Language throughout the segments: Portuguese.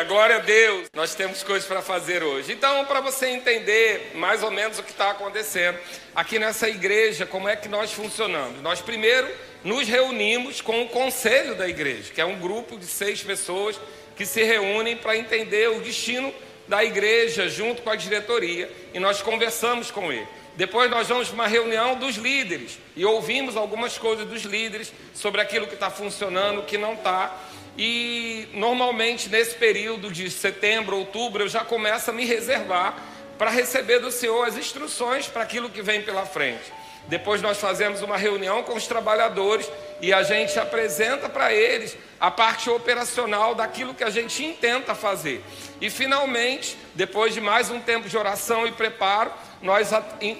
Aleluia, glória a Deus. Nós temos coisas para fazer hoje. Então, para você entender mais ou menos o que está acontecendo aqui nessa igreja, como é que nós funcionamos. Nós primeiro nos reunimos com o conselho da igreja, que é um grupo de seis pessoas que se reúnem para entender o destino da igreja junto com a diretoria e nós conversamos com ele. Depois nós vamos para uma reunião dos líderes e ouvimos algumas coisas dos líderes sobre aquilo que está funcionando, o que não está. E normalmente nesse período de setembro, outubro, eu já começo a me reservar para receber do Senhor as instruções para aquilo que vem pela frente. Depois nós fazemos uma reunião com os trabalhadores e a gente apresenta para eles a parte operacional daquilo que a gente intenta fazer. E finalmente, depois de mais um tempo de oração e preparo, nós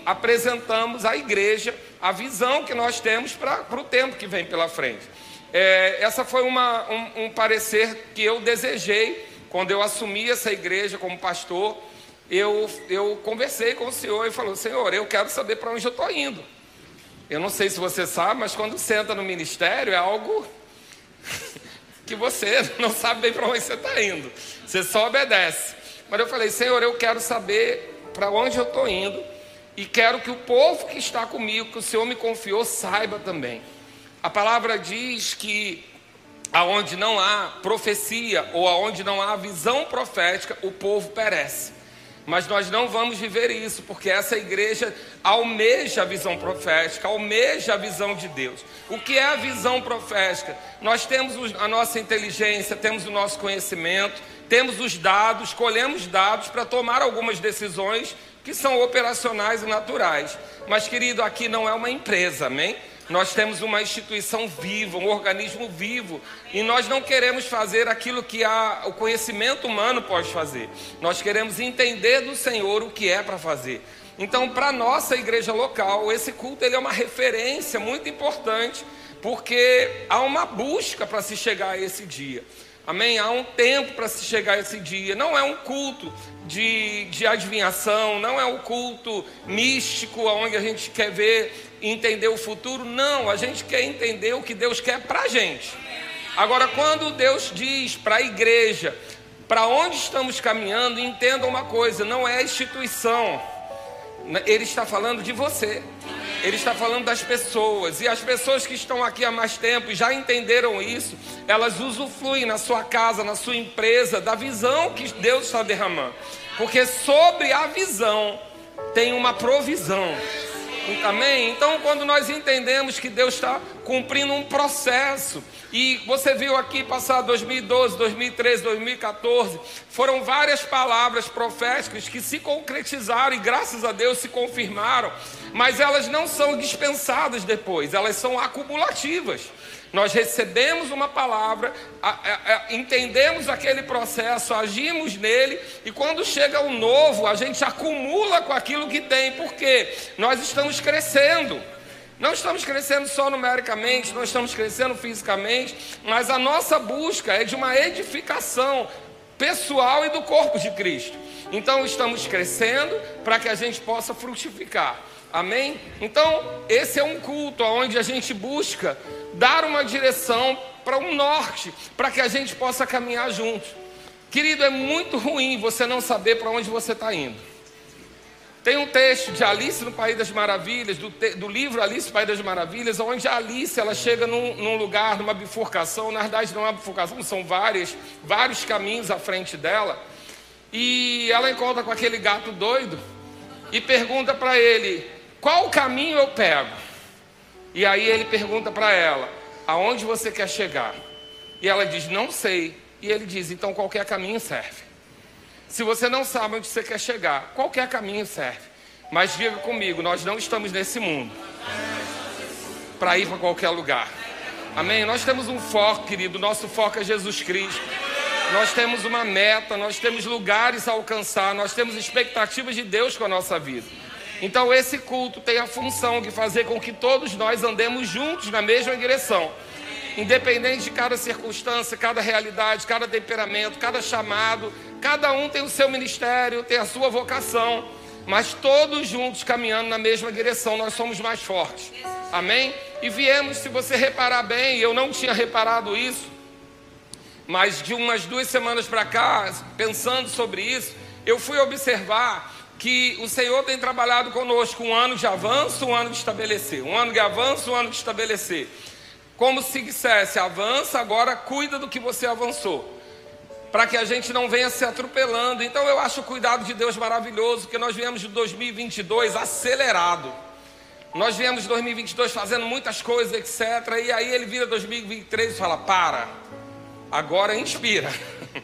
apresentamos à igreja a visão que nós temos para o tempo que vem pela frente. É, essa foi uma, um, um parecer que eu desejei quando eu assumi essa igreja como pastor. Eu, eu conversei com o Senhor e falou: Senhor, eu quero saber para onde eu estou indo. Eu não sei se você sabe, mas quando senta no ministério é algo que você não sabe bem para onde você está indo. Você só obedece. Mas eu falei: Senhor, eu quero saber para onde eu estou indo e quero que o povo que está comigo, que o Senhor me confiou, saiba também. A palavra diz que aonde não há profecia ou aonde não há visão profética, o povo perece. Mas nós não vamos viver isso, porque essa igreja almeja a visão profética, almeja a visão de Deus. O que é a visão profética? Nós temos a nossa inteligência, temos o nosso conhecimento, temos os dados, colhemos dados para tomar algumas decisões que são operacionais e naturais. Mas, querido, aqui não é uma empresa, amém? Nós temos uma instituição viva, um organismo vivo, e nós não queremos fazer aquilo que a, o conhecimento humano pode fazer. Nós queremos entender do Senhor o que é para fazer. Então, para nossa igreja local, esse culto ele é uma referência muito importante, porque há uma busca para se chegar a esse dia. Amém? Há um tempo para se chegar a esse dia. Não é um culto de, de adivinhação, não é um culto místico, onde a gente quer ver entender o futuro, não, a gente quer entender o que Deus quer para a gente. Agora, quando Deus diz para a igreja, para onde estamos caminhando, entenda uma coisa: não é instituição, Ele está falando de você. Ele está falando das pessoas, e as pessoas que estão aqui há mais tempo e já entenderam isso, elas usufruem na sua casa, na sua empresa, da visão que Deus está derramando, porque sobre a visão tem uma provisão. Amém? Então, quando nós entendemos que Deus está cumprindo um processo, e você viu aqui passar 2012, 2013, 2014, foram várias palavras proféticas que se concretizaram e graças a Deus se confirmaram, mas elas não são dispensadas depois, elas são acumulativas. Nós recebemos uma palavra, entendemos aquele processo, agimos nele, e quando chega o novo, a gente acumula com aquilo que tem, porque nós estamos crescendo. Não estamos crescendo só numericamente, não estamos crescendo fisicamente, mas a nossa busca é de uma edificação pessoal e do corpo de Cristo. Então estamos crescendo para que a gente possa frutificar. Amém? Então, esse é um culto onde a gente busca dar uma direção para um norte, para que a gente possa caminhar juntos. Querido, é muito ruim você não saber para onde você está indo. Tem um texto de Alice no País das Maravilhas, do, te, do, livro Alice no País das Maravilhas, onde a Alice ela chega num, num, lugar, numa bifurcação, na verdade não é uma bifurcação, são várias, vários caminhos à frente dela, e ela encontra com aquele gato doido e pergunta para ele: qual caminho eu pego? E aí ele pergunta para ela: aonde você quer chegar? E ela diz: não sei. E ele diz: então qualquer caminho serve. Se você não sabe onde você quer chegar, qualquer caminho serve. Mas diga comigo: nós não estamos nesse mundo para ir para qualquer lugar. Amém? Nós temos um foco, querido. Nosso foco é Jesus Cristo. Nós temos uma meta, nós temos lugares a alcançar, nós temos expectativas de Deus com a nossa vida. Então, esse culto tem a função de fazer com que todos nós andemos juntos na mesma direção. Independente de cada circunstância, cada realidade, cada temperamento, cada chamado, cada um tem o seu ministério, tem a sua vocação, mas todos juntos caminhando na mesma direção, nós somos mais fortes. Amém? E viemos, se você reparar bem, eu não tinha reparado isso, mas de umas duas semanas para cá, pensando sobre isso, eu fui observar que o Senhor tem trabalhado conosco um ano de avanço, um ano de estabelecer, um ano de avanço, um ano de estabelecer. Como se dissesse, avança, agora cuida do que você avançou. Para que a gente não venha se atropelando. Então eu acho o cuidado de Deus maravilhoso, porque nós viemos de 2022 acelerado. Nós viemos de 2022 fazendo muitas coisas, etc. E aí ele vira 2023 e fala: para, agora inspira.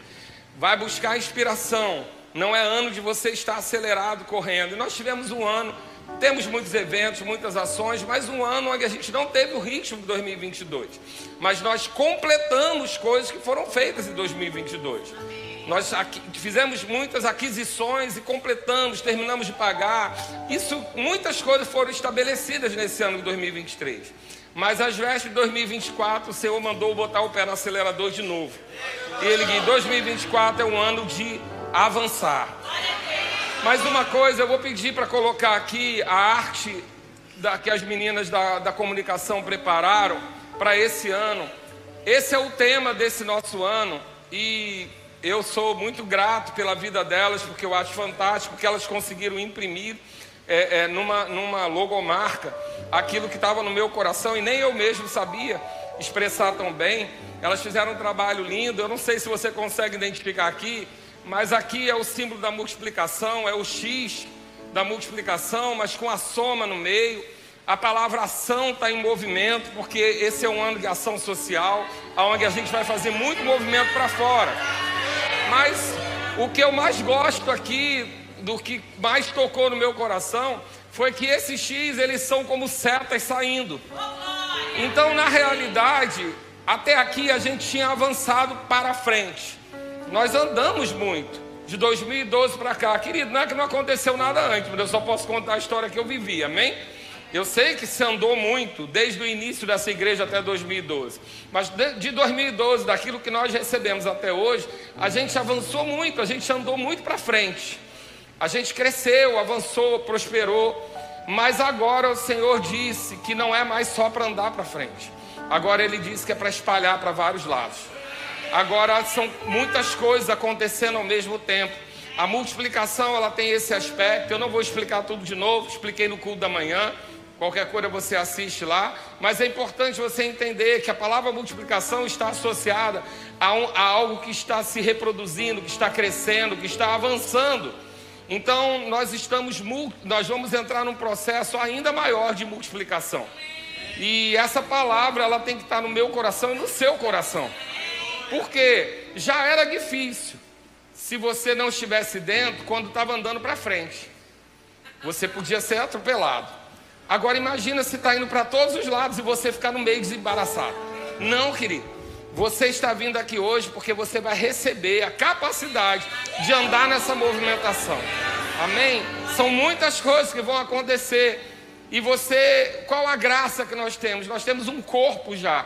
Vai buscar inspiração. Não é ano de você estar acelerado, correndo. E nós tivemos um ano, temos muitos eventos, muitas ações, mas um ano onde a gente não teve o ritmo de 2022. Mas nós completamos coisas que foram feitas em 2022. Nós fizemos muitas aquisições e completamos, terminamos de pagar. Isso, muitas coisas foram estabelecidas nesse ano de 2023. Mas às vésperas de 2024, o Senhor mandou botar o pé no acelerador de novo. E ele disse: 2024 é um ano de avançar. Mais uma coisa, eu vou pedir para colocar aqui a arte da, que as meninas da, da comunicação prepararam para esse ano. Esse é o tema desse nosso ano e eu sou muito grato pela vida delas, porque eu acho fantástico que elas conseguiram imprimir é, é, numa, numa logomarca aquilo que estava no meu coração e nem eu mesmo sabia expressar tão bem. Elas fizeram um trabalho lindo, eu não sei se você consegue identificar aqui, mas aqui é o símbolo da multiplicação, é o X da multiplicação, mas com a soma no meio. A palavra ação está em movimento, porque esse é um ano de ação social, onde a gente vai fazer muito movimento para fora. Mas o que eu mais gosto aqui, do que mais tocou no meu coração, foi que esses X eles são como setas saindo. Então, na realidade, até aqui a gente tinha avançado para frente. Nós andamos muito. De 2012 para cá, querido, não é que não aconteceu nada antes, mas eu só posso contar a história que eu vivi, amém? Eu sei que se andou muito desde o início dessa igreja até 2012, mas de 2012, daquilo que nós recebemos até hoje, a gente avançou muito, a gente andou muito para frente, a gente cresceu, avançou, prosperou, mas agora o Senhor disse que não é mais só para andar para frente, agora Ele disse que é para espalhar para vários lados. Agora são muitas coisas acontecendo ao mesmo tempo. A multiplicação ela tem esse aspecto. Eu não vou explicar tudo de novo. Expliquei no culto da manhã. Qualquer coisa você assiste lá, mas é importante você entender que a palavra multiplicação está associada a, um, a, algo que está se reproduzindo, que está crescendo, que está avançando. Então nós estamos, nós vamos entrar num processo ainda maior de multiplicação. E essa palavra ela tem que estar no meu coração e no seu coração, porque já era difícil se você não estivesse dentro quando estava andando para frente. Você podia ser atropelado. Agora imagina se está indo para todos os lados e você ficar no meio desembaraçado. Não, querido. Você está vindo aqui hoje porque você vai receber a capacidade de andar nessa movimentação. Amém? São muitas coisas que vão acontecer. E você, qual a graça que nós temos? Nós temos um corpo já,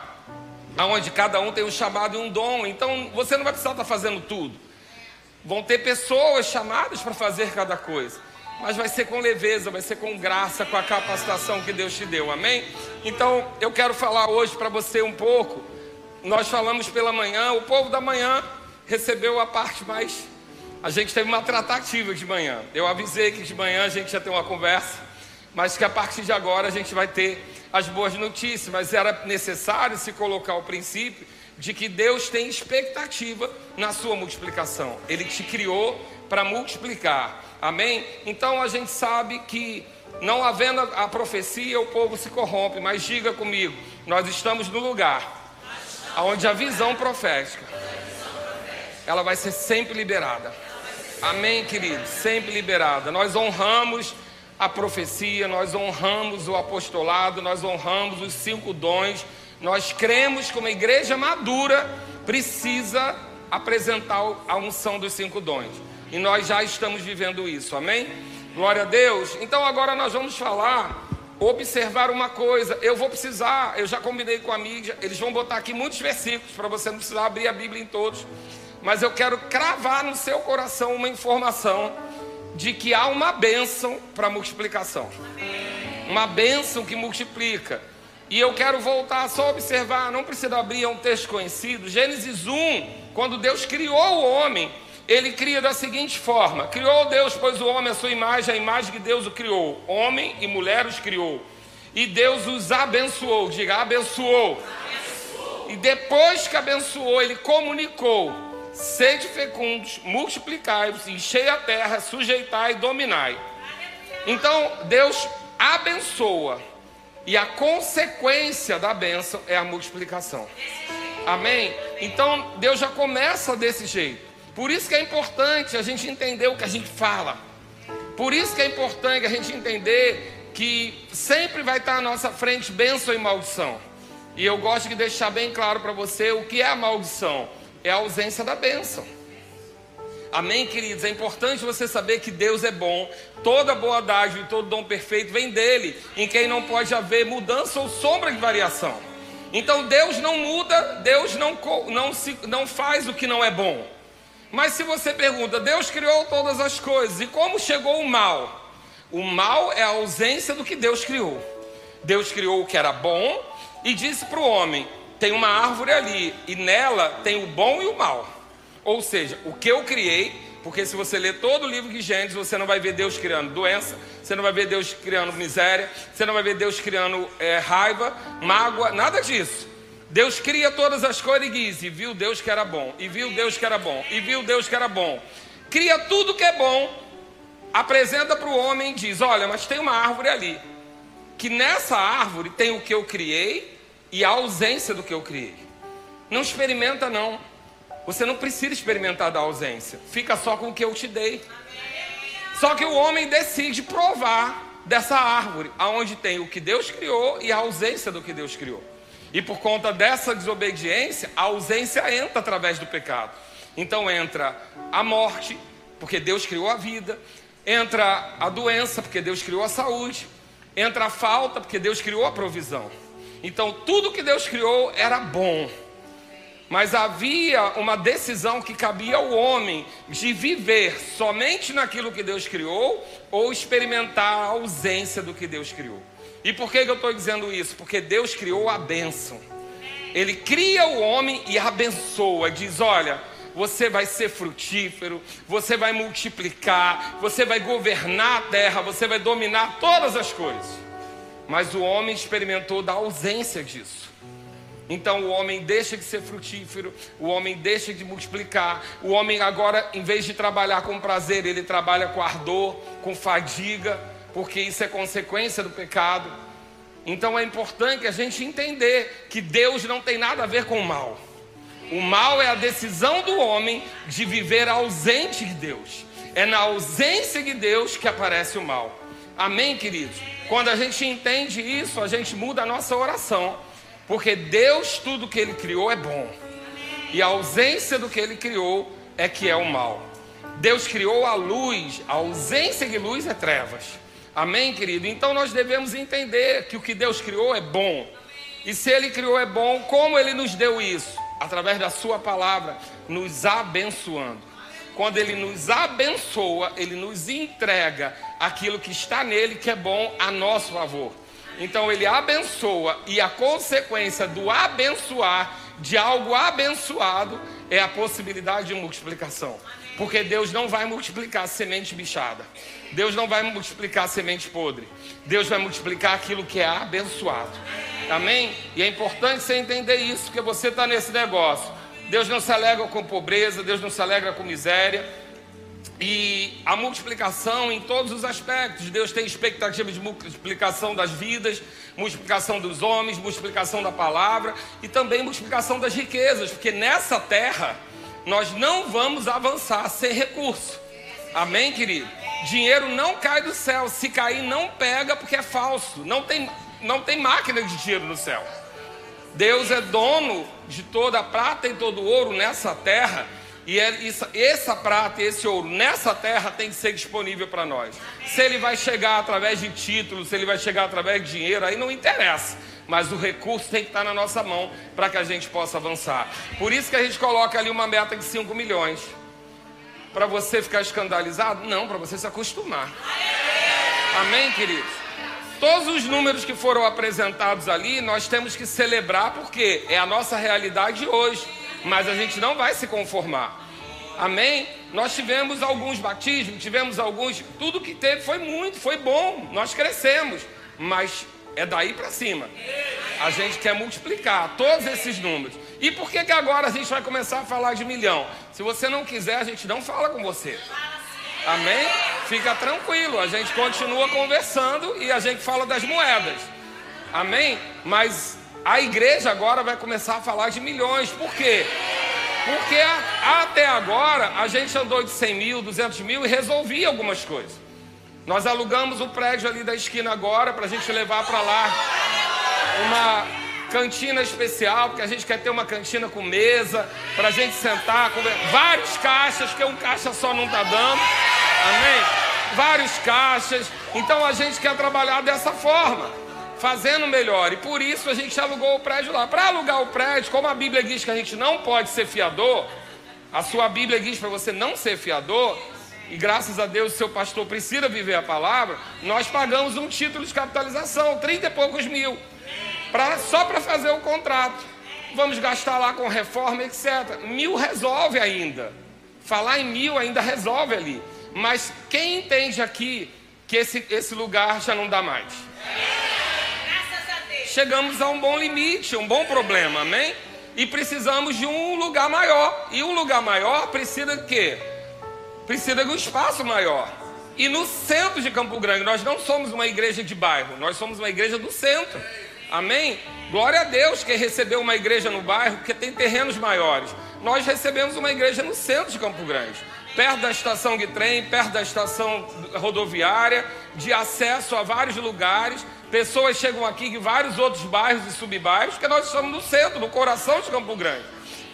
onde cada um tem um chamado e um dom. Então você não vai precisar estar fazendo tudo. Vão ter pessoas chamadas para fazer cada coisa mas vai ser com leveza, vai ser com graça, com a capacitação que Deus te deu, amém? Então eu quero falar hoje para você um pouco. Nós falamos pela manhã, o povo da manhã recebeu a parte mais. A gente teve uma tratativa de manhã. Eu avisei que de manhã a gente ia ter uma conversa, mas que a partir de agora a gente vai ter as boas notícias. Mas era necessário se colocar o princípio de que Deus tem expectativa na sua multiplicação. Ele te criou para multiplicar. Amém? Então a gente sabe que não havendo a profecia, o povo se corrompe. Mas diga comigo, nós estamos no lugar onde a visão profética ela vai ser sempre liberada. Amém, querido? Sempre liberada. Nós honramos a profecia, nós honramos o apostolado, nós honramos os cinco dons. Nós cremos que uma igreja madura precisa apresentar a unção dos cinco dons. E nós já estamos vivendo isso, amém? Glória a Deus. Então agora nós vamos falar, observar uma coisa. Eu vou precisar, eu já combinei com a mídia, eles vão botar aqui muitos versículos para você não precisar abrir a Bíblia em todos. Mas eu quero cravar no seu coração uma informação de que há uma bênção para multiplicação. Uma bênção que multiplica. E eu quero voltar só a observar, não precisa abrir, é um texto conhecido. Gênesis 1, quando Deus criou o homem, ele cria da seguinte forma: Criou Deus, pois o homem, a sua imagem, a imagem que Deus o criou. Homem e mulher os criou. E Deus os abençoou. Diga, abençoou. abençoou. E depois que abençoou, ele comunicou: Sede fecundos, multiplicai-vos, enchei a terra, sujeitai e dominai. Então, Deus abençoa. E a consequência da bênção é a multiplicação. Amém? Então, Deus já começa desse jeito. Por isso que é importante a gente entender o que a gente fala. Por isso que é importante a gente entender que sempre vai estar à nossa frente bênção e maldição. E eu gosto de deixar bem claro para você o que é a maldição: é a ausência da bênção. Amém, queridos? É importante você saber que Deus é bom, toda boa dádiva e todo dom perfeito vem dele, em quem não pode haver mudança ou sombra de variação. Então Deus não muda, Deus não, não, se, não faz o que não é bom. Mas se você pergunta, Deus criou todas as coisas, e como chegou o mal? O mal é a ausência do que Deus criou. Deus criou o que era bom e disse para o homem: tem uma árvore ali, e nela tem o bom e o mal. Ou seja, o que eu criei, porque se você ler todo o livro de Gênesis, você não vai ver Deus criando doença, você não vai ver Deus criando miséria, você não vai ver Deus criando é, raiva, mágoa, nada disso. Deus cria todas as coisas e diz: e viu Deus que era bom, e viu Deus que era bom, e viu Deus que era bom. Cria tudo que é bom, apresenta para o homem e diz: Olha, mas tem uma árvore ali, que nessa árvore tem o que eu criei e a ausência do que eu criei. Não experimenta, não. Você não precisa experimentar da ausência, fica só com o que eu te dei. Só que o homem decide provar dessa árvore, aonde tem o que Deus criou e a ausência do que Deus criou. E por conta dessa desobediência, a ausência entra através do pecado. Então entra a morte, porque Deus criou a vida, entra a doença, porque Deus criou a saúde, entra a falta, porque Deus criou a provisão. Então tudo que Deus criou era bom. Mas havia uma decisão que cabia ao homem de viver somente naquilo que Deus criou ou experimentar a ausência do que Deus criou. E por que, que eu estou dizendo isso? Porque Deus criou a bênção. Ele cria o homem e abençoa. Diz: olha, você vai ser frutífero, você vai multiplicar, você vai governar a terra, você vai dominar todas as coisas. Mas o homem experimentou da ausência disso. Então o homem deixa de ser frutífero, o homem deixa de multiplicar, o homem agora, em vez de trabalhar com prazer, ele trabalha com ardor, com fadiga porque isso é consequência do pecado. Então é importante a gente entender que Deus não tem nada a ver com o mal. O mal é a decisão do homem de viver ausente de Deus. É na ausência de Deus que aparece o mal. Amém, queridos? Quando a gente entende isso, a gente muda a nossa oração. Porque Deus, tudo que Ele criou é bom. E a ausência do que Ele criou é que é o mal. Deus criou a luz, a ausência de luz é trevas. Amém, querido? Então nós devemos entender que o que Deus criou é bom. E se Ele criou é bom, como Ele nos deu isso? Através da Sua palavra, nos abençoando. Quando Ele nos abençoa, Ele nos entrega aquilo que está nele que é bom a nosso favor. Então Ele abençoa e a consequência do abençoar de algo abençoado é a possibilidade de multiplicação. Porque Deus não vai multiplicar semente bichada. Deus não vai multiplicar semente podre. Deus vai multiplicar aquilo que é abençoado. Amém? E é importante você entender isso, porque você está nesse negócio. Deus não se alegra com pobreza, Deus não se alegra com miséria. E a multiplicação em todos os aspectos. Deus tem expectativa de multiplicação das vidas, multiplicação dos homens, multiplicação da palavra e também multiplicação das riquezas, porque nessa terra nós não vamos avançar sem recurso. Amém, querido? Dinheiro não cai do céu. Se cair, não pega porque é falso. Não tem, não tem máquina de dinheiro no céu. Deus é dono de toda a prata e todo o ouro nessa terra. E essa prata esse ouro nessa terra tem que ser disponível para nós. Se ele vai chegar através de títulos, se ele vai chegar através de dinheiro, aí não interessa. Mas o recurso tem que estar na nossa mão para que a gente possa avançar. Por isso que a gente coloca ali uma meta de 5 milhões. Para você ficar escandalizado? Não, para você se acostumar. Amém, queridos? Todos os números que foram apresentados ali, nós temos que celebrar porque é a nossa realidade hoje mas a gente não vai se conformar. Amém? Nós tivemos alguns batismos, tivemos alguns, tudo que teve foi muito, foi bom, nós crescemos, mas é daí para cima. A gente quer multiplicar todos esses números. E por que, que agora a gente vai começar a falar de milhão? Se você não quiser, a gente não fala com você. Amém? Fica tranquilo, a gente continua conversando e a gente fala das moedas. Amém? Mas a igreja agora vai começar a falar de milhões. Por quê? Porque até agora a gente andou de 100 mil, 200 mil e resolvia algumas coisas. Nós alugamos o prédio ali da esquina agora para a gente levar para lá uma cantina especial, porque a gente quer ter uma cantina com mesa, para a gente sentar, comer. vários caixas, que um caixa só não está dando. Amém? Vários caixas. Então a gente quer trabalhar dessa forma fazendo melhor. E por isso a gente alugou o prédio lá. Para alugar o prédio, como a Bíblia diz que a gente não pode ser fiador, a sua Bíblia diz para você não ser fiador, e graças a Deus o seu pastor precisa viver a palavra, nós pagamos um título de capitalização, 30 e poucos mil, pra, só para fazer o contrato. Vamos gastar lá com reforma, etc. Mil resolve ainda. Falar em mil ainda resolve ali. Mas quem entende aqui que esse, esse lugar já não dá mais? Chegamos a um bom limite, um bom problema, amém? E precisamos de um lugar maior. E um lugar maior precisa de quê? Precisa de um espaço maior. E no centro de Campo Grande, nós não somos uma igreja de bairro, nós somos uma igreja do centro. Amém? Glória a Deus que recebeu uma igreja no bairro, porque tem terrenos maiores. Nós recebemos uma igreja no centro de Campo Grande, perto da estação de trem, perto da estação rodoviária, de acesso a vários lugares. Pessoas chegam aqui de vários outros bairros e subbairros, porque nós estamos no centro, no coração de Campo Grande.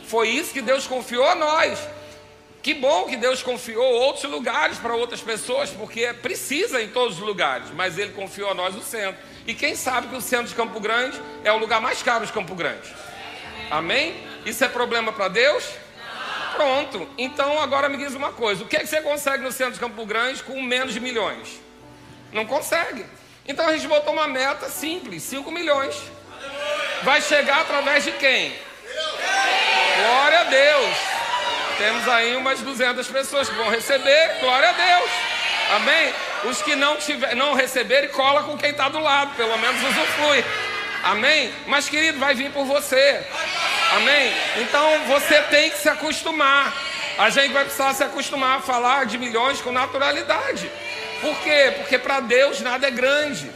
Foi isso que Deus confiou a nós. Que bom que Deus confiou outros lugares para outras pessoas, porque precisa em todos os lugares, mas Ele confiou a nós o centro. E quem sabe que o centro de Campo Grande é o lugar mais caro de Campo Grande? Amém? Isso é problema para Deus? Pronto. Então agora me diz uma coisa: o que, é que você consegue no centro de Campo Grande com menos de milhões? Não consegue. Então a gente botou uma meta simples: 5 milhões. Vai chegar através de quem? Glória a Deus. Temos aí umas 200 pessoas que vão receber. Glória a Deus. Amém? Os que não, tiver, não receberem, cola com quem está do lado. Pelo menos usufrui. Amém? Mas, querido, vai vir por você. Amém? Então você tem que se acostumar. A gente vai precisar se acostumar a falar de milhões com naturalidade. Por quê? Porque para Deus nada é grande.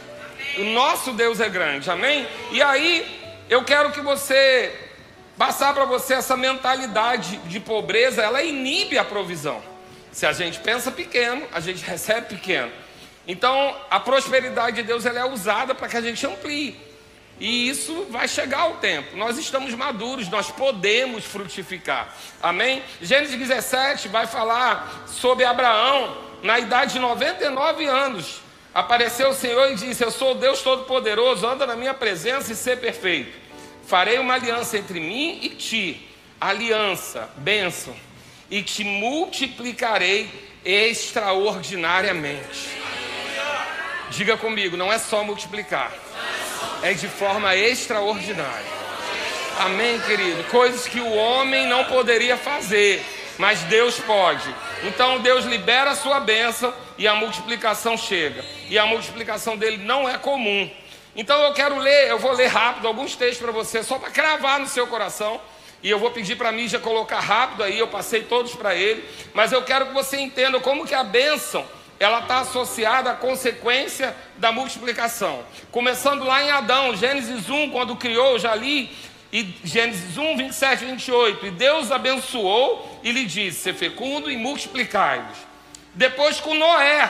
O nosso Deus é grande, amém? E aí, eu quero que você passar para você essa mentalidade de pobreza, ela inibe a provisão. Se a gente pensa pequeno, a gente recebe pequeno. Então, a prosperidade de Deus ela é usada para que a gente amplie. E isso vai chegar ao tempo. Nós estamos maduros, nós podemos frutificar. Amém? Gênesis 17 vai falar sobre Abraão na idade de 99 anos, apareceu o Senhor e disse: Eu sou o Deus Todo-Poderoso, anda na minha presença e ser perfeito. Farei uma aliança entre mim e ti, aliança, bênção, e te multiplicarei extraordinariamente. Diga comigo, não é só multiplicar, é de forma extraordinária. Amém, querido? Coisas que o homem não poderia fazer, mas Deus pode. Então Deus libera a sua bênção e a multiplicação chega. E a multiplicação dele não é comum. Então eu quero ler, eu vou ler rápido alguns textos para você, só para cravar no seu coração. E eu vou pedir para a mídia colocar rápido aí, eu passei todos para ele. Mas eu quero que você entenda como que a bênção ela está associada à consequência da multiplicação. Começando lá em Adão, Gênesis 1, quando criou, já li e Gênesis 1, 27 e 28. E Deus abençoou e lhe disse: Ser fecundo e multiplicai-vos. Depois com Noé,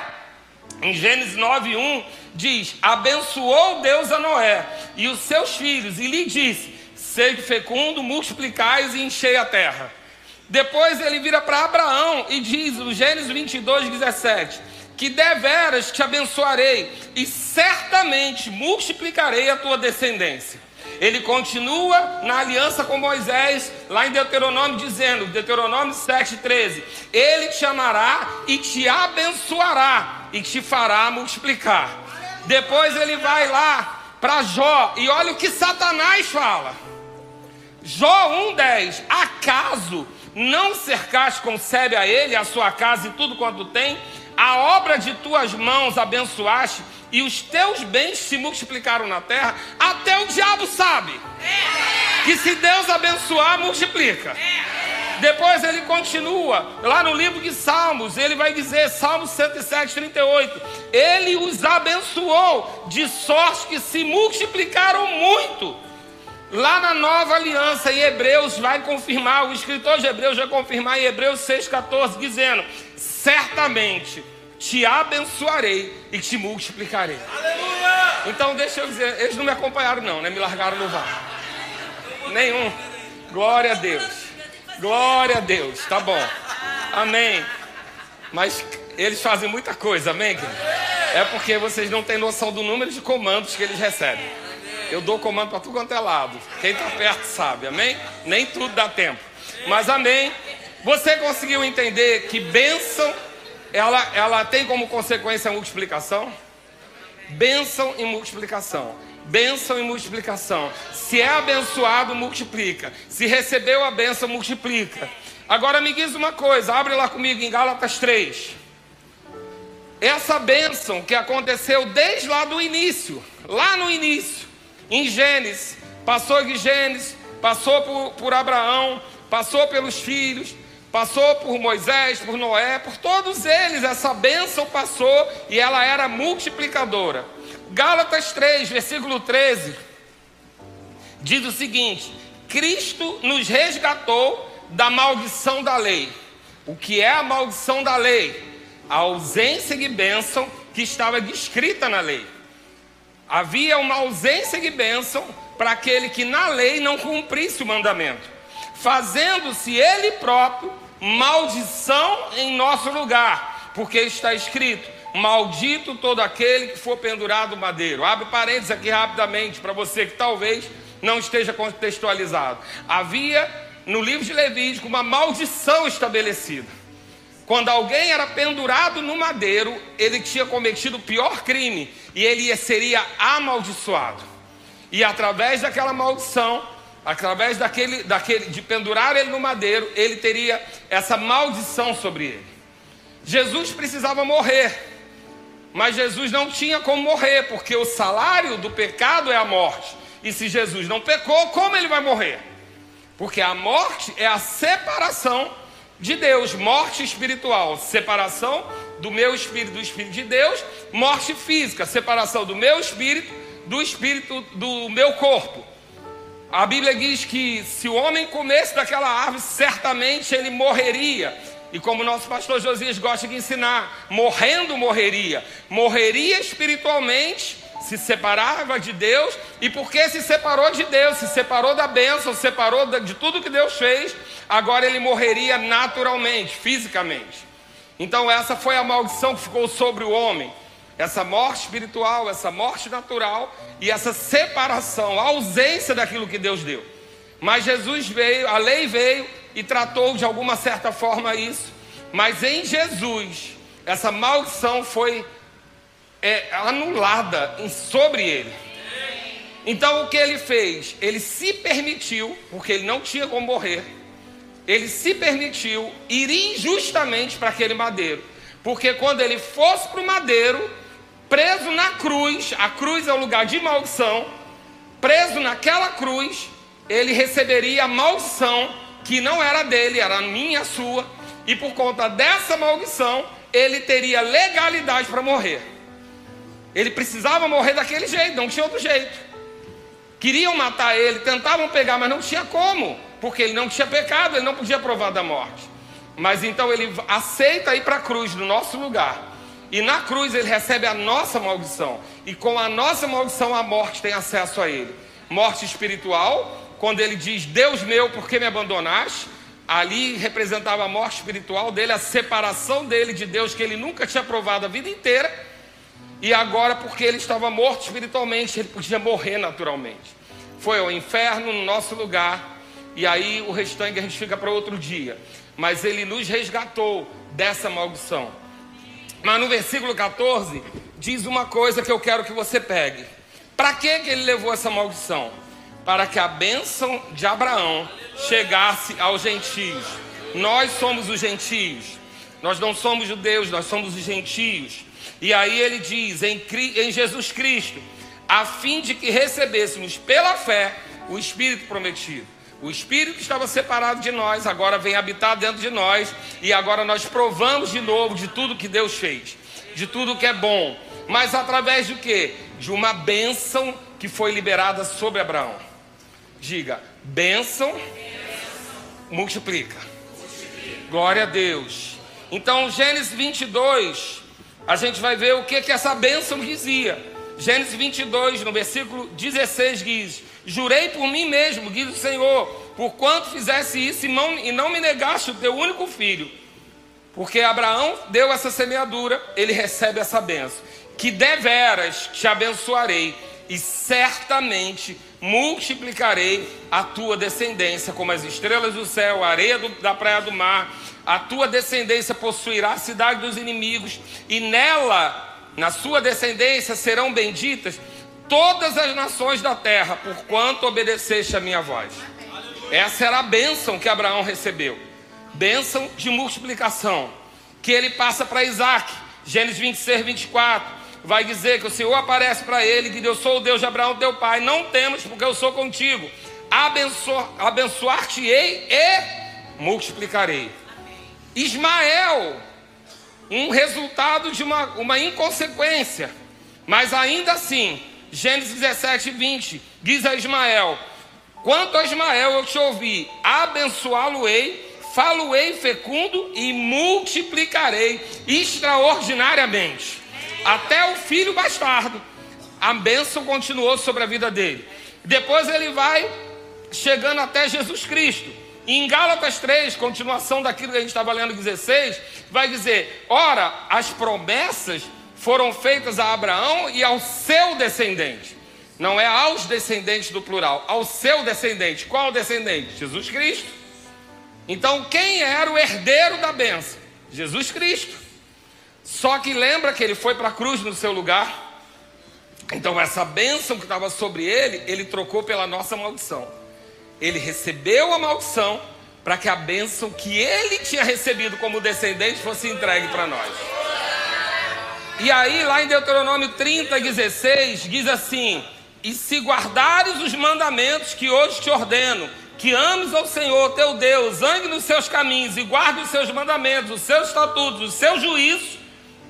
em Gênesis 9, 1, diz: Abençoou Deus a Noé e os seus filhos, e lhe disse: Sede fecundo, multiplicai-vos e enchei a terra. Depois ele vira para Abraão e diz, no Gênesis 22, 17: Que deveras te abençoarei e certamente multiplicarei a tua descendência. Ele continua na aliança com Moisés, lá em Deuteronômio, dizendo, Deuteronômio 7,13: Ele te amará e te abençoará e te fará multiplicar. Depois ele vai lá para Jó, e olha o que Satanás fala. Jó 1,10: Acaso não cercaste concebe a ele, a sua casa e tudo quanto tem, a obra de tuas mãos abençoaste e os teus bens se multiplicaram na terra, até o diabo sabe que se Deus abençoar, multiplica. Depois ele continua, lá no livro de Salmos, ele vai dizer, Salmos 107, 38, ele os abençoou, de sorte que se multiplicaram muito. Lá na nova aliança, em Hebreus, vai confirmar, o escritor de Hebreus vai confirmar em Hebreus 6,14, dizendo: Certamente te abençoarei e te multiplicarei. Aleluia! Então, deixa eu dizer, eles não me acompanharam, não, né? Me largaram no var. Nenhum. Glória a Deus. Glória a Deus. Tá bom. Amém. Mas eles fazem muita coisa, amém? É porque vocês não têm noção do número de comandos que eles recebem. Eu dou comando para tudo quanto é lado. Quem está perto sabe, amém? Nem tudo dá tempo. Mas amém. Você conseguiu entender que bênção, ela, ela tem como consequência a multiplicação? Bênção e multiplicação. Bênção e multiplicação. Se é abençoado, multiplica. Se recebeu a bênção, multiplica. Agora me diz uma coisa, abre lá comigo em Gálatas 3. Essa bênção que aconteceu desde lá do início, lá no início, em Gênesis, passou de Gênesis, passou por, por Abraão, passou pelos filhos, passou por Moisés, por Noé, por todos eles, essa bênção passou e ela era multiplicadora. Gálatas 3, versículo 13, diz o seguinte: Cristo nos resgatou da maldição da lei. O que é a maldição da lei? A ausência de bênção que estava descrita na lei havia uma ausência de bênção para aquele que na lei não cumprisse o mandamento, fazendo-se ele próprio maldição em nosso lugar, porque está escrito: Maldito todo aquele que for pendurado madeiro. Abre parênteses aqui rapidamente para você que talvez não esteja contextualizado. Havia no livro de Levítico uma maldição estabelecida. Quando alguém era pendurado no madeiro, ele tinha cometido o pior crime e ele seria amaldiçoado. E através daquela maldição, através daquele, daquele de pendurar ele no madeiro, ele teria essa maldição sobre ele. Jesus precisava morrer, mas Jesus não tinha como morrer, porque o salário do pecado é a morte. E se Jesus não pecou, como ele vai morrer? Porque a morte é a separação de Deus, morte espiritual, separação do meu espírito do espírito de Deus, morte física, separação do meu espírito do espírito do meu corpo. A Bíblia diz que se o homem comesse daquela árvore, certamente ele morreria. E como nosso pastor Josias gosta de ensinar, morrendo morreria. Morreria espiritualmente, se separava de Deus, e porque se separou de Deus, se separou da bênção, se separou de tudo que Deus fez, agora ele morreria naturalmente, fisicamente. Então, essa foi a maldição que ficou sobre o homem. Essa morte espiritual, essa morte natural e essa separação, a ausência daquilo que Deus deu. Mas Jesus veio, a lei veio e tratou de alguma certa forma isso. Mas em Jesus, essa maldição foi é, anulada sobre ele. Então o que ele fez? Ele se permitiu, porque ele não tinha como morrer, ele se permitiu ir injustamente para aquele madeiro. Porque quando ele fosse para o madeiro, preso na cruz, a cruz é o lugar de maldição, preso naquela cruz, ele receberia a maldição que não era dele, era minha, sua, e por conta dessa maldição, ele teria legalidade para morrer. Ele precisava morrer daquele jeito, não tinha outro jeito. Queriam matar ele, tentavam pegar, mas não tinha como, porque ele não tinha pecado, ele não podia provar da morte. Mas então ele aceita ir para a cruz no nosso lugar. E na cruz ele recebe a nossa maldição. E com a nossa maldição a morte tem acesso a ele. Morte espiritual, quando ele diz: Deus meu, por que me abandonaste? ali representava a morte espiritual dele, a separação dele de Deus, que ele nunca tinha provado a vida inteira, e agora, porque ele estava morto espiritualmente, ele podia morrer naturalmente. Foi ao inferno no nosso lugar, e aí o restante a gente fica para outro dia. Mas ele nos resgatou dessa maldição. Mas no versículo 14, diz uma coisa que eu quero que você pegue. Para que, ele levou essa maldição? Para que a bênção de Abraão chegasse aos gentios. Nós somos os gentios. Nós não somos judeus, nós somos os gentios. E aí ele diz: em, em Jesus Cristo, a fim de que recebêssemos pela fé o Espírito prometido. O Espírito que estava separado de nós, agora vem habitar dentro de nós, e agora nós provamos de novo de tudo que Deus fez, de tudo que é bom, mas através de quê? De uma bênção que foi liberada sobre Abraão. Diga, bênção, multiplica. Glória a Deus. Então, Gênesis 22, a gente vai ver o que, que essa bênção dizia. Gênesis 22, no versículo 16, diz: Jurei por mim mesmo, diz o Senhor, por quanto fizesse isso e não me negaste o teu único filho. Porque Abraão deu essa semeadura, ele recebe essa benção. Que deveras te abençoarei e certamente multiplicarei a tua descendência como as estrelas do céu, a areia do, da praia do mar. A tua descendência possuirá a cidade dos inimigos e nela, na sua descendência, serão benditas todas as nações da terra, porquanto obedeceste a minha voz. Essa era a bênção que Abraão recebeu. Bênção de multiplicação. Que ele passa para Isaac. Gênesis 26, 24. Vai dizer que o Senhor aparece para ele, que eu sou o Deus de Abraão, teu pai. Não temas, porque eu sou contigo. Abençoar-te-ei e multiplicarei. Ismael, um resultado de uma, uma inconsequência. Mas ainda assim, Gênesis 17, 20, diz a Ismael: Quanto a Ismael eu te ouvi, abençoá-lo-ei, falo-ei fecundo e multiplicarei extraordinariamente. Até o filho bastardo. A bênção continuou sobre a vida dele. Depois ele vai chegando até Jesus Cristo. Em Gálatas 3, continuação daquilo que a gente estava lendo 16, vai dizer: Ora, as promessas foram feitas a Abraão e ao seu descendente. Não é aos descendentes do plural, ao seu descendente. Qual descendente? Jesus Cristo. Então, quem era o herdeiro da benção? Jesus Cristo. Só que lembra que ele foi para a cruz no seu lugar. Então, essa bênção que estava sobre ele, ele trocou pela nossa maldição. Ele recebeu a maldição para que a bênção que ele tinha recebido como descendente fosse entregue para nós. E aí, lá em Deuteronômio 30, 16, diz assim: E se guardares os mandamentos que hoje te ordeno, que ames ao Senhor teu Deus, ande nos seus caminhos e guarde os seus mandamentos, os seus estatutos, os seus juízos,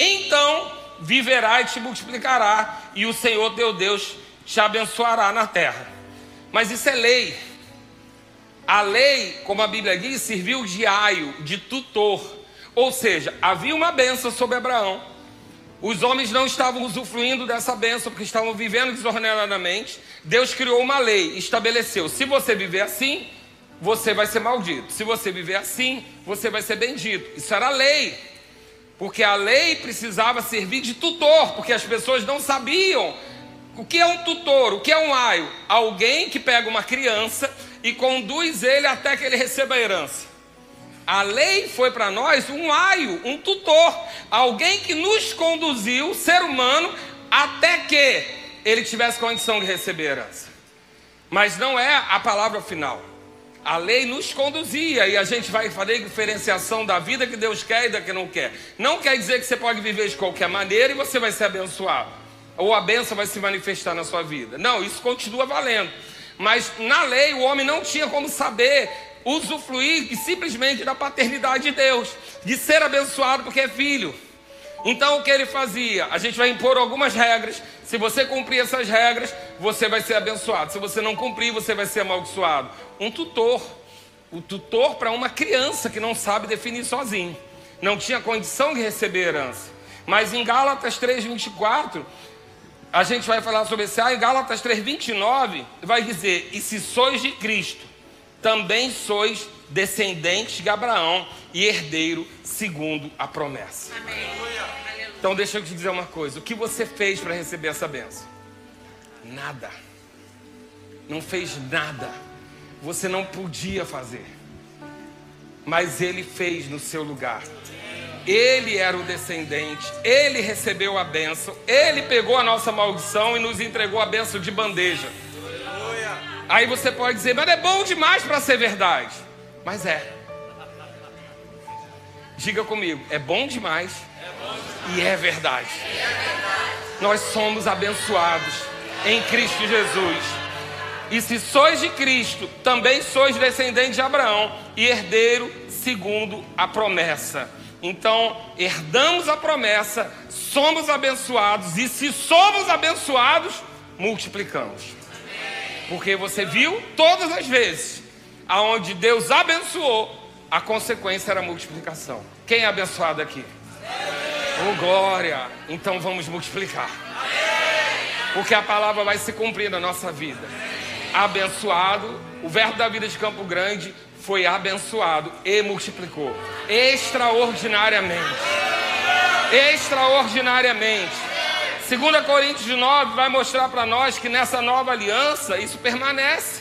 então viverá e te multiplicará, e o Senhor teu Deus te abençoará na terra. Mas isso é lei. A lei, como a Bíblia diz, serviu de aio, de tutor. Ou seja, havia uma benção sobre Abraão os homens não estavam usufruindo dessa bênção porque estavam vivendo desordenadamente. Deus criou uma lei, estabeleceu: se você viver assim, você vai ser maldito. Se você viver assim, você vai ser bendito. Isso era lei. Porque a lei precisava servir de tutor, porque as pessoas não sabiam o que é um tutor, o que é um aio. Alguém que pega uma criança e conduz ele até que ele receba a herança. A lei foi para nós um aio, um tutor, alguém que nos conduziu, ser humano, até que ele tivesse condição de receber herança. Mas não é a palavra final. A lei nos conduzia e a gente vai fazer diferenciação da vida que Deus quer e da que não quer. Não quer dizer que você pode viver de qualquer maneira e você vai ser abençoado. Ou a benção vai se manifestar na sua vida. Não, isso continua valendo. Mas na lei o homem não tinha como saber usufruir simplesmente da paternidade de Deus, de ser abençoado porque é filho. Então o que ele fazia? A gente vai impor algumas regras. Se você cumprir essas regras, você vai ser abençoado. Se você não cumprir, você vai ser amaldiçoado. Um tutor. O tutor para uma criança que não sabe definir sozinho. Não tinha condição de receber herança. Mas em Gálatas 3,24, a gente vai falar sobre esse. Ah, em Gálatas 3,29, vai dizer: E se sois de Cristo, também sois descendente de Abraão e herdeiro segundo a promessa. Amém. Então deixa eu te dizer uma coisa: o que você fez para receber essa benção? Nada. Não fez nada. Você não podia fazer. Mas ele fez no seu lugar. Ele era o descendente, ele recebeu a benção, ele pegou a nossa maldição e nos entregou a benção de bandeja. Aí você pode dizer, mas é bom demais para ser verdade. Mas é. Diga comigo, é bom demais, e é verdade. Nós somos abençoados em Cristo Jesus. E se sois de Cristo, também sois descendente de Abraão e herdeiro segundo a promessa. Então, herdamos a promessa, somos abençoados, e se somos abençoados, multiplicamos. Porque você viu todas as vezes aonde Deus abençoou, a consequência era multiplicação. Quem é abençoado aqui? Oh, glória! Então vamos multiplicar. Porque a palavra vai se cumprir na nossa vida. Abençoado, o verbo da vida de Campo Grande foi abençoado e multiplicou extraordinariamente. Extraordinariamente. 2 Coríntios 9 vai mostrar para nós que nessa nova aliança isso permanece.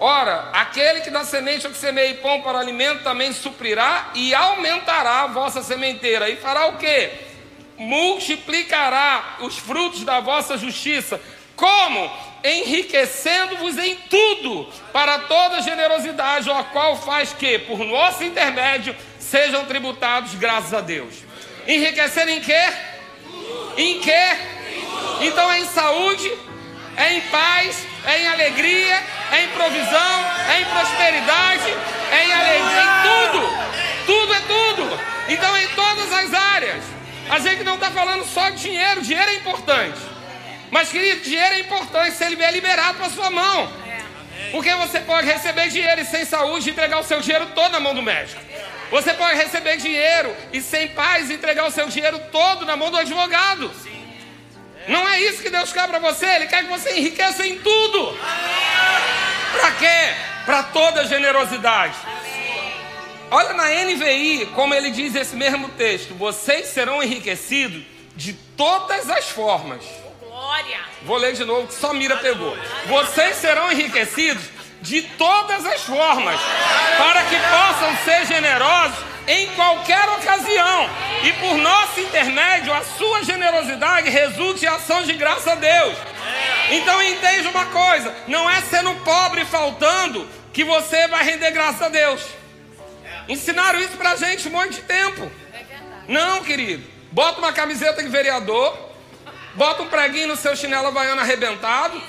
Ora, aquele que dá semente ao que semeia e pão para alimento também suprirá e aumentará a vossa sementeira. E fará o quê? Multiplicará os frutos da vossa justiça. Como? enriquecendo-vos em tudo para toda generosidade, a qual faz que, por nosso intermédio, sejam tributados graças a Deus. Enriquecer em quê? Em quê? Então é em saúde, é em paz, é em alegria, é em provisão, é em prosperidade, é em alegria, em tudo. Tudo é tudo. Então em todas as áreas. A gente não está falando só de dinheiro, dinheiro é importante. Mas, querido, dinheiro é importante se ele vier liberado para sua mão. Porque você pode receber dinheiro e sem saúde entregar o seu dinheiro todo na mão do médico. Você pode receber dinheiro e sem paz entregar o seu dinheiro todo na mão do advogado. Não é isso que Deus quer para você. Ele quer que você enriqueça em tudo. Para quê? Para toda generosidade. Olha na NVI como ele diz esse mesmo texto: vocês serão enriquecidos de todas as formas Glória. Vou ler de novo, que só Mira pegou. Vocês serão enriquecidos de todas as formas, para que possam ser generosos em qualquer ocasião. E por nosso intermédio, a sua generosidade resulte em ação de graça a Deus. Então entende uma coisa: não é sendo pobre faltando que você vai render graça a Deus. Ensinaram isso pra gente um monte de tempo. Não, querido. Bota uma camiseta de vereador, bota um preguinho no seu chinelo havaiano arrebentado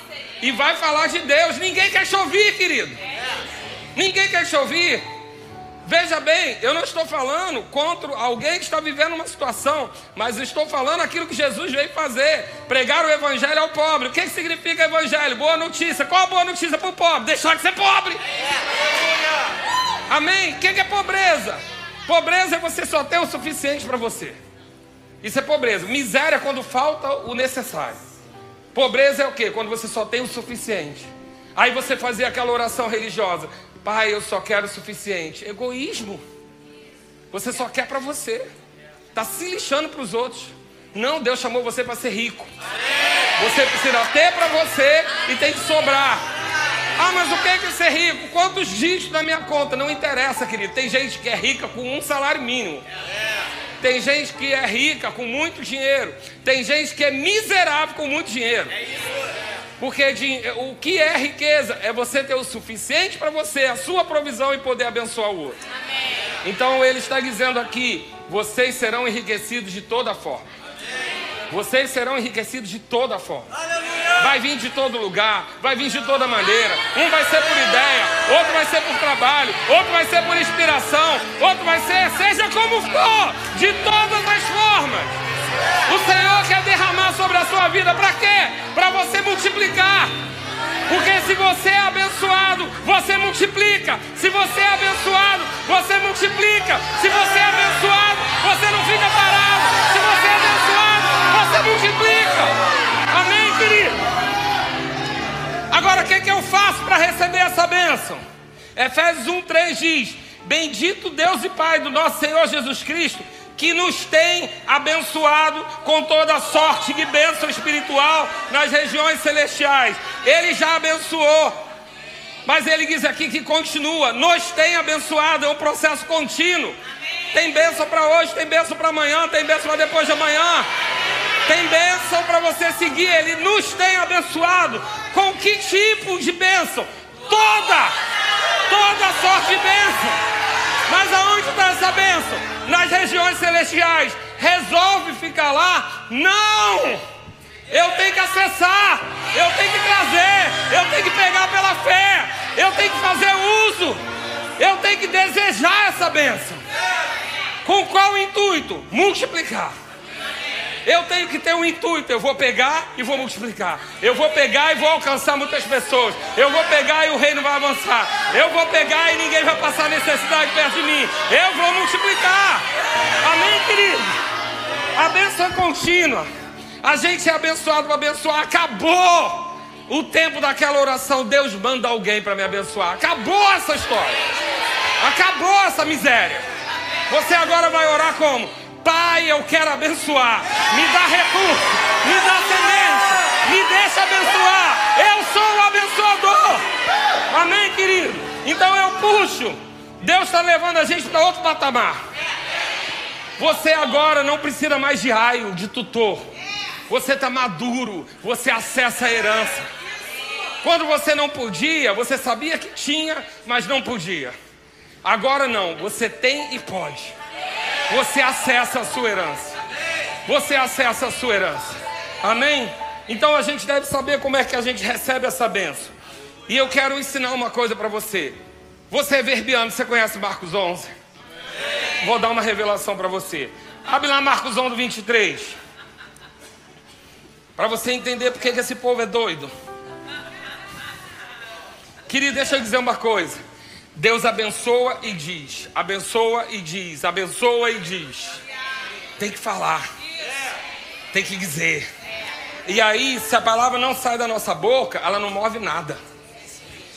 e vai falar de Deus. Ninguém quer te ouvir, querido. Ninguém quer te ouvir. Veja bem, eu não estou falando contra alguém que está vivendo uma situação, mas estou falando aquilo que Jesus veio fazer: pregar o evangelho ao pobre. O que, significa evangelho? Boa notícia. Qual a boa notícia para o pobre? Deixar de ser pobre. Amém? O que é pobreza? Pobreza é você só ter o suficiente para você. Isso é pobreza. Miséria é quando falta o necessário. Pobreza é o que? Quando você só tem o suficiente. Aí você fazia aquela oração religiosa: Pai, eu só quero o suficiente. Egoísmo. Você só quer para você. Está se lixando para os outros. Não, Deus chamou você para ser rico. Você precisa ter para você e tem que sobrar. Ah, mas o que é ser rico? Quantos dígitos na minha conta? Não interessa, querido. Tem gente que é rica com um salário mínimo. Tem gente que é rica com muito dinheiro. Tem gente que é miserável com muito dinheiro. Porque o que é riqueza? É você ter o suficiente para você, a sua provisão e poder abençoar o outro. Então ele está dizendo aqui: vocês serão enriquecidos de toda forma. Vocês serão enriquecidos de toda forma. Vai vir de todo lugar, vai vir de toda maneira. Um vai ser por ideia, outro vai ser por trabalho, outro vai ser por inspiração, outro vai ser, seja como for, de todas as formas. O Senhor quer derramar sobre a sua vida para quê? Para você multiplicar. Porque se você é abençoado, você multiplica. Se você é abençoado, você multiplica. Se você é abençoado, você não fica parado. Se você é multiplica. Amém, querido? Agora, o que, que eu faço para receber essa bênção? Efésios 1, 3 diz: Bendito Deus e Pai do nosso Senhor Jesus Cristo, que nos tem abençoado com toda sorte de bênção espiritual nas regiões celestiais. Ele já abençoou. Mas ele diz aqui que continua, nos tem abençoado, é um processo contínuo. Tem bênção para hoje, tem bênção para amanhã, tem bênção para depois de amanhã. Tem bênção para você seguir. Ele nos tem abençoado. Com que tipo de bênção? Toda, toda sorte de bênção. Mas aonde está essa bênção? Nas regiões celestiais. Resolve ficar lá? Não! Eu tenho que acessar, eu tenho que trazer, eu tenho que pegar pela fé, eu tenho que fazer uso, eu tenho que desejar essa bênção. Com qual intuito? Multiplicar. Eu tenho que ter um intuito. Eu vou pegar e vou multiplicar. Eu vou pegar e vou alcançar muitas pessoas. Eu vou pegar e o reino vai avançar. Eu vou pegar e ninguém vai passar necessidade perto de mim. Eu vou multiplicar. Amém, querido? A bênção é contínua. A gente é abençoado para abençoar. Acabou o tempo daquela oração. Deus manda alguém para me abençoar. Acabou essa história. Acabou essa miséria. Você agora vai orar como? Pai, eu quero abençoar. Me dá recurso, me dá semente, me deixa abençoar. Eu sou o abençoador. Amém, querido? Então eu puxo. Deus está levando a gente para outro patamar. Você agora não precisa mais de raio, de tutor. Você está maduro, você acessa a herança. Quando você não podia, você sabia que tinha, mas não podia. Agora não, você tem e pode. Você acessa a sua herança. Você acessa a sua herança. Amém? Então a gente deve saber como é que a gente recebe essa benção. E eu quero ensinar uma coisa para você. Você é verbiano, você conhece Marcos 11? Vou dar uma revelação para você. Abre lá Marcos 11, 23. Para você entender porque que esse povo é doido. Querido, deixa eu dizer uma coisa. Deus abençoa e diz, abençoa e diz, abençoa e diz. Tem que falar, tem que dizer. E aí, se a palavra não sai da nossa boca, ela não move nada.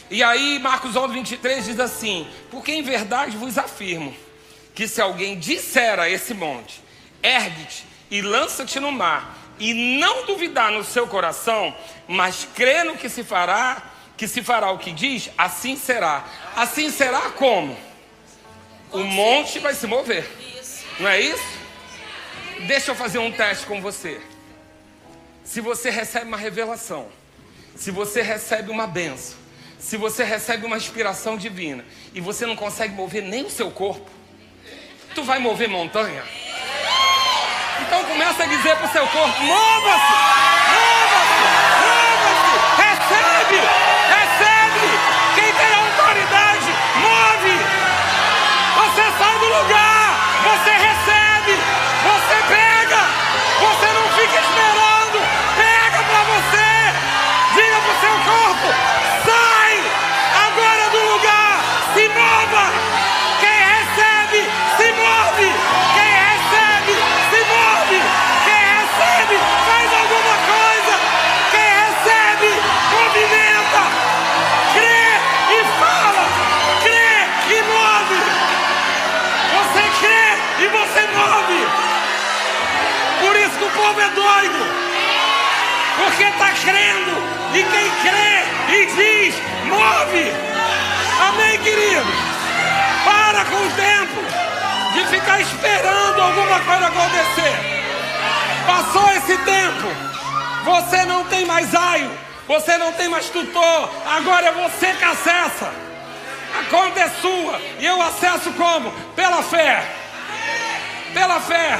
E aí, Marcos 11, 23 diz assim: Porque em verdade vos afirmo que se alguém disser a esse monte, ergue-te e lança-te no mar, e não duvidar no seu coração, mas crê no que se fará, que se fará o que diz, assim será. Assim será como? O monte vai se mover. Não é isso? Deixa eu fazer um teste com você. Se você recebe uma revelação, se você recebe uma benção, se você recebe uma inspiração divina e você não consegue mover nem o seu corpo, tu vai mover montanha? Então começa a dizer para o seu corpo: mova-se, mova-se, mova-se, recebe. Alguma coisa acontecer. Passou esse tempo, você não tem mais aio, você não tem mais tutor, agora é você que acessa. A conta é sua, e eu acesso como? Pela fé. Pela fé.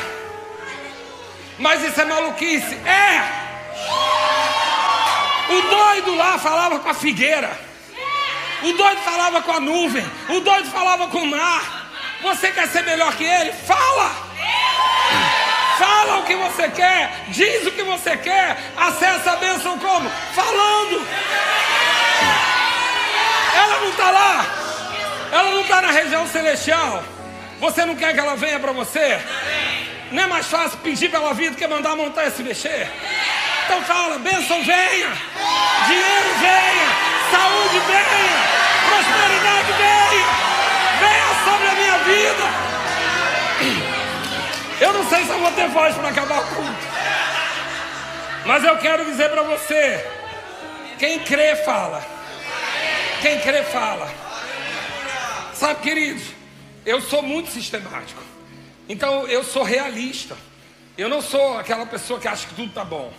Mas isso é maluquice. É! O doido lá falava com a figueira. O doido falava com a nuvem. O doido falava com o mar. Você quer ser melhor que ele? Fala! Fala o que você quer. Diz o que você quer. Acessa a bênção como? Falando. Ela não está lá. Ela não está na região celestial. Você não quer que ela venha para você? Não é mais fácil pedir pela vida do que mandar a montanha se mexer? Então fala, bênção venha, dinheiro venha, saúde venha, Prosperidade vem! Venha sobre a minha vida! Eu não sei se eu vou ter voz para acabar o culto. Mas eu quero dizer para você: quem crê, fala. Quem crê, fala. Sabe, queridos, eu sou muito sistemático. Então eu sou realista. Eu não sou aquela pessoa que acha que tudo está bom.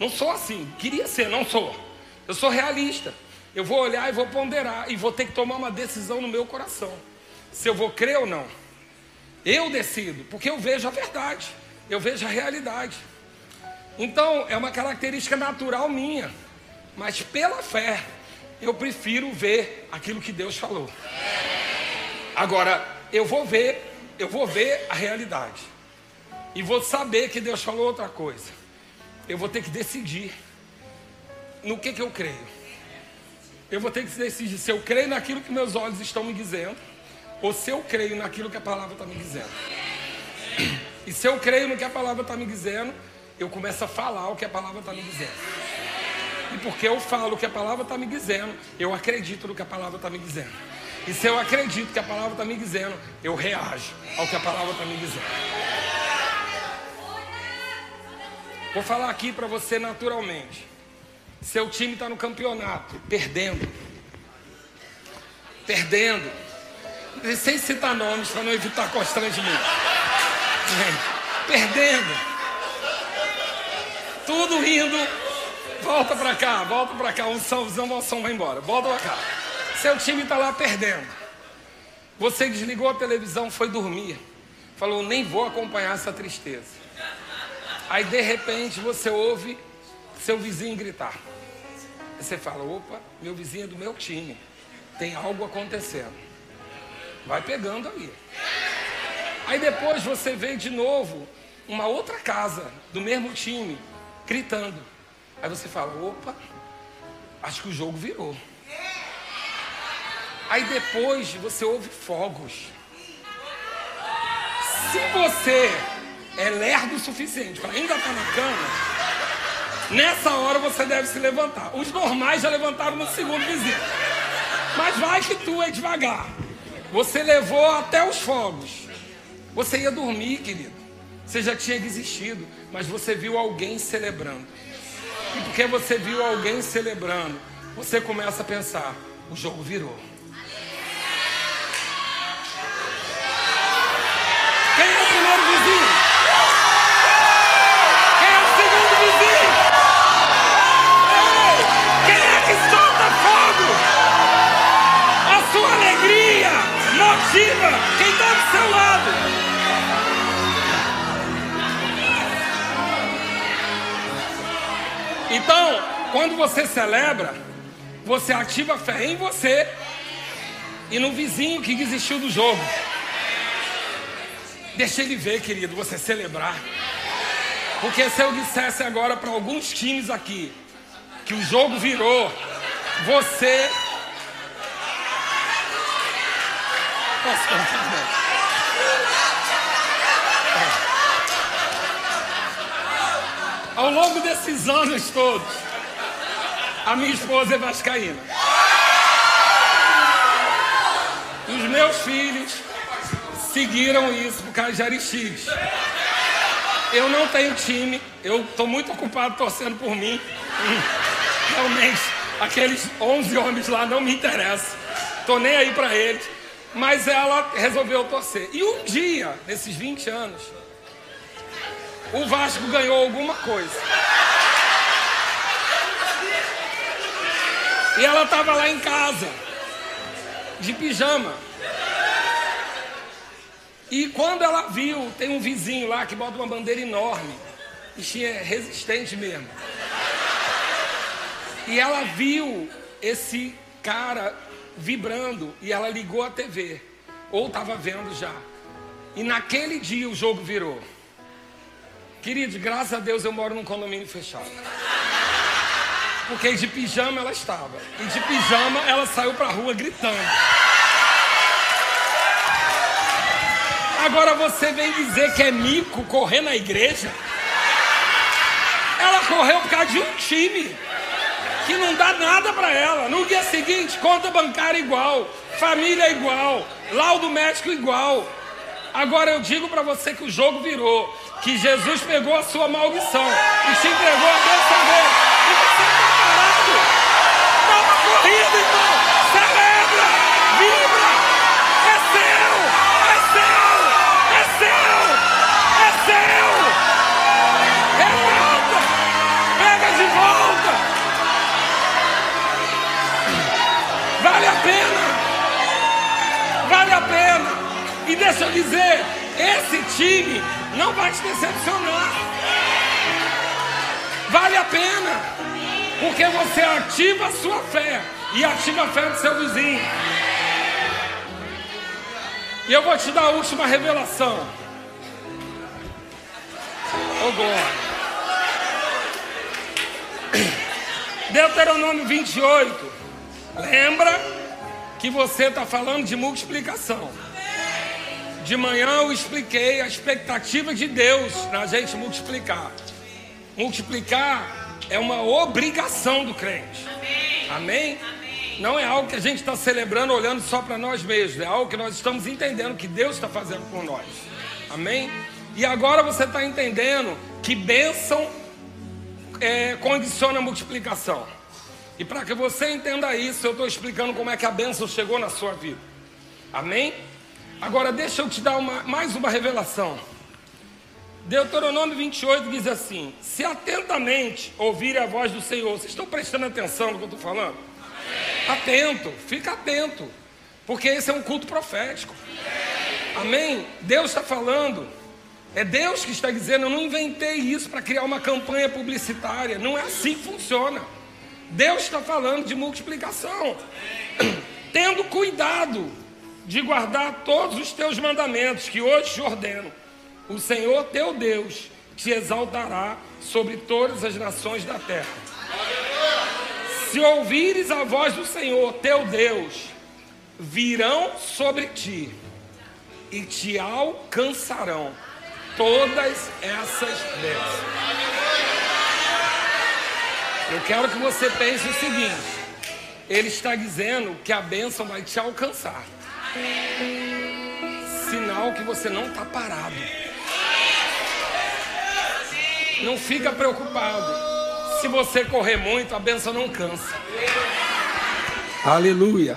Não sou assim. Queria ser, não sou. Eu sou realista. Eu vou olhar e vou ponderar e vou ter que tomar uma decisão no meu coração. Se eu vou crer ou não. Eu decido, porque eu vejo a verdade. Eu vejo a realidade. Então, é uma característica natural minha. Mas pela fé, eu prefiro ver aquilo que Deus falou. Agora, eu vou ver, eu vou ver a realidade. E vou saber que Deus falou outra coisa. Eu vou ter que decidir no que, que eu creio. Eu vou ter que decidir se eu creio naquilo que meus olhos estão me dizendo, ou se eu creio naquilo que a palavra está me dizendo. E se eu creio no que a palavra está me dizendo, eu começo a falar o que a palavra está me dizendo. E porque eu falo o que a palavra está me dizendo, eu acredito no que a palavra está me dizendo. E se eu acredito que a palavra está me dizendo, eu reajo ao que a palavra está me dizendo. Vou falar aqui para você naturalmente. Seu time está no campeonato, perdendo. Perdendo. Sem citar nomes para não evitar constrangimento. Perdendo. Tudo indo. Volta para cá, volta para cá. Um salvão, o som vai embora. Volta para cá. Seu time está lá perdendo. Você desligou a televisão, foi dormir. Falou, nem vou acompanhar essa tristeza. Aí de repente você ouve seu vizinho gritar. Aí você fala, opa, meu vizinho é do meu time. Tem algo acontecendo. Vai pegando ali. Aí depois você vê de novo uma outra casa do mesmo time gritando. Aí você fala, opa, acho que o jogo virou. Aí depois você ouve fogos. Se você é lerdo o suficiente para ainda estar tá na cama, nessa hora você deve se levantar. Os normais já levantaram no segundo vizinho. Mas vai que tu é devagar. Você levou até os fogos. Você ia dormir, querido. Você já tinha desistido, mas você viu alguém celebrando. E porque você viu alguém celebrando, você começa a pensar: o jogo virou. Quando você celebra, você ativa a fé em você e no vizinho que desistiu do jogo. Deixa ele ver, querido, você celebrar. Porque se eu dissesse agora para alguns times aqui que o jogo virou, você Posso cantar? Ao longo desses anos todos, a minha esposa é vascaína. Os meus filhos seguiram isso por causa de Aristides. Eu não tenho time, eu estou muito ocupado torcendo por mim. Realmente, aqueles 11 homens lá não me interessam. Estou nem aí para eles. Mas ela resolveu torcer. E um dia, nesses 20 anos, o Vasco ganhou alguma coisa. E ela estava lá em casa, de pijama. E quando ela viu, tem um vizinho lá que bota uma bandeira enorme. Bichinho é resistente mesmo. E ela viu esse cara vibrando e ela ligou a TV, ou estava vendo já. E naquele dia o jogo virou. Queridos, graças a Deus eu moro num condomínio fechado. Porque de pijama ela estava. E de pijama ela saiu para a rua gritando. Agora você vem dizer que é mico correr na igreja? Ela correu por causa de um time. que não dá nada para ela. No dia seguinte, conta bancária igual, família igual, laudo médico igual. Agora eu digo para você que o jogo virou, que Jesus pegou a sua maldição e te entregou a bênção dele. E deixa eu dizer, esse time não vai te decepcionar. Vale a pena. Porque você ativa a sua fé e ativa a fé do seu vizinho. E eu vou te dar a última revelação. Oh glória. Deuteronômio 28. Lembra que você está falando de multiplicação. De manhã eu expliquei a expectativa de Deus na gente multiplicar. Multiplicar é uma obrigação do crente. Amém? Não é algo que a gente está celebrando olhando só para nós mesmos. É algo que nós estamos entendendo que Deus está fazendo por nós. Amém? E agora você está entendendo que bênção é, condiciona a multiplicação. E para que você entenda isso, eu estou explicando como é que a bênção chegou na sua vida. Amém? Agora deixa eu te dar uma, mais uma revelação. Deuteronômio 28 diz assim: Se atentamente ouvirem a voz do Senhor, vocês estão prestando atenção no que eu estou falando? Amém. Atento, fica atento, porque esse é um culto profético. Amém? Deus está falando, é Deus que está dizendo: Eu não inventei isso para criar uma campanha publicitária, não é assim que funciona. Deus está falando de multiplicação, tendo cuidado de guardar todos os teus mandamentos que hoje te ordeno. O Senhor teu Deus te exaltará sobre todas as nações da terra. Se ouvires a voz do Senhor teu Deus, virão sobre ti e te alcançarão todas essas bênçãos. Eu quero que você pense o seguinte: Ele está dizendo que a bênção vai te alcançar. Sinal que você não está parado. Não fica preocupado. Se você correr muito, a benção não cansa. Aleluia.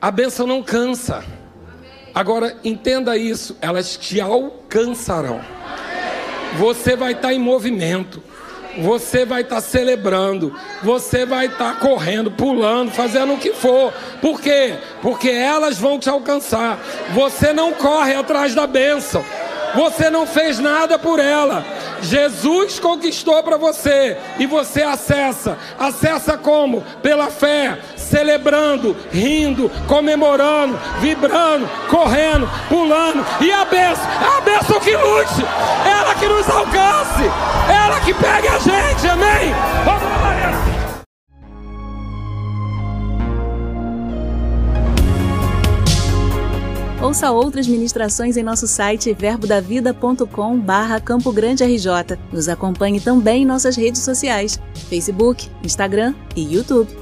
A benção não cansa. Agora entenda isso, elas te alcançarão. Você vai estar tá em movimento você vai estar tá celebrando, você vai estar tá correndo, pulando, fazendo o que for. Por quê? Porque elas vão te alcançar. Você não corre atrás da bênção. Você não fez nada por ela. Jesus conquistou para você e você acessa. Acessa como? Pela fé, celebrando, rindo, comemorando, vibrando, correndo, pulando. E a benção, a benção que lute, ela que nos alcance, ela que pegue a gente, amém? Vamos Ouça outras ministrações em nosso site verbodavida.com barra Campo Grande RJ. Nos acompanhe também em nossas redes sociais, Facebook, Instagram e YouTube.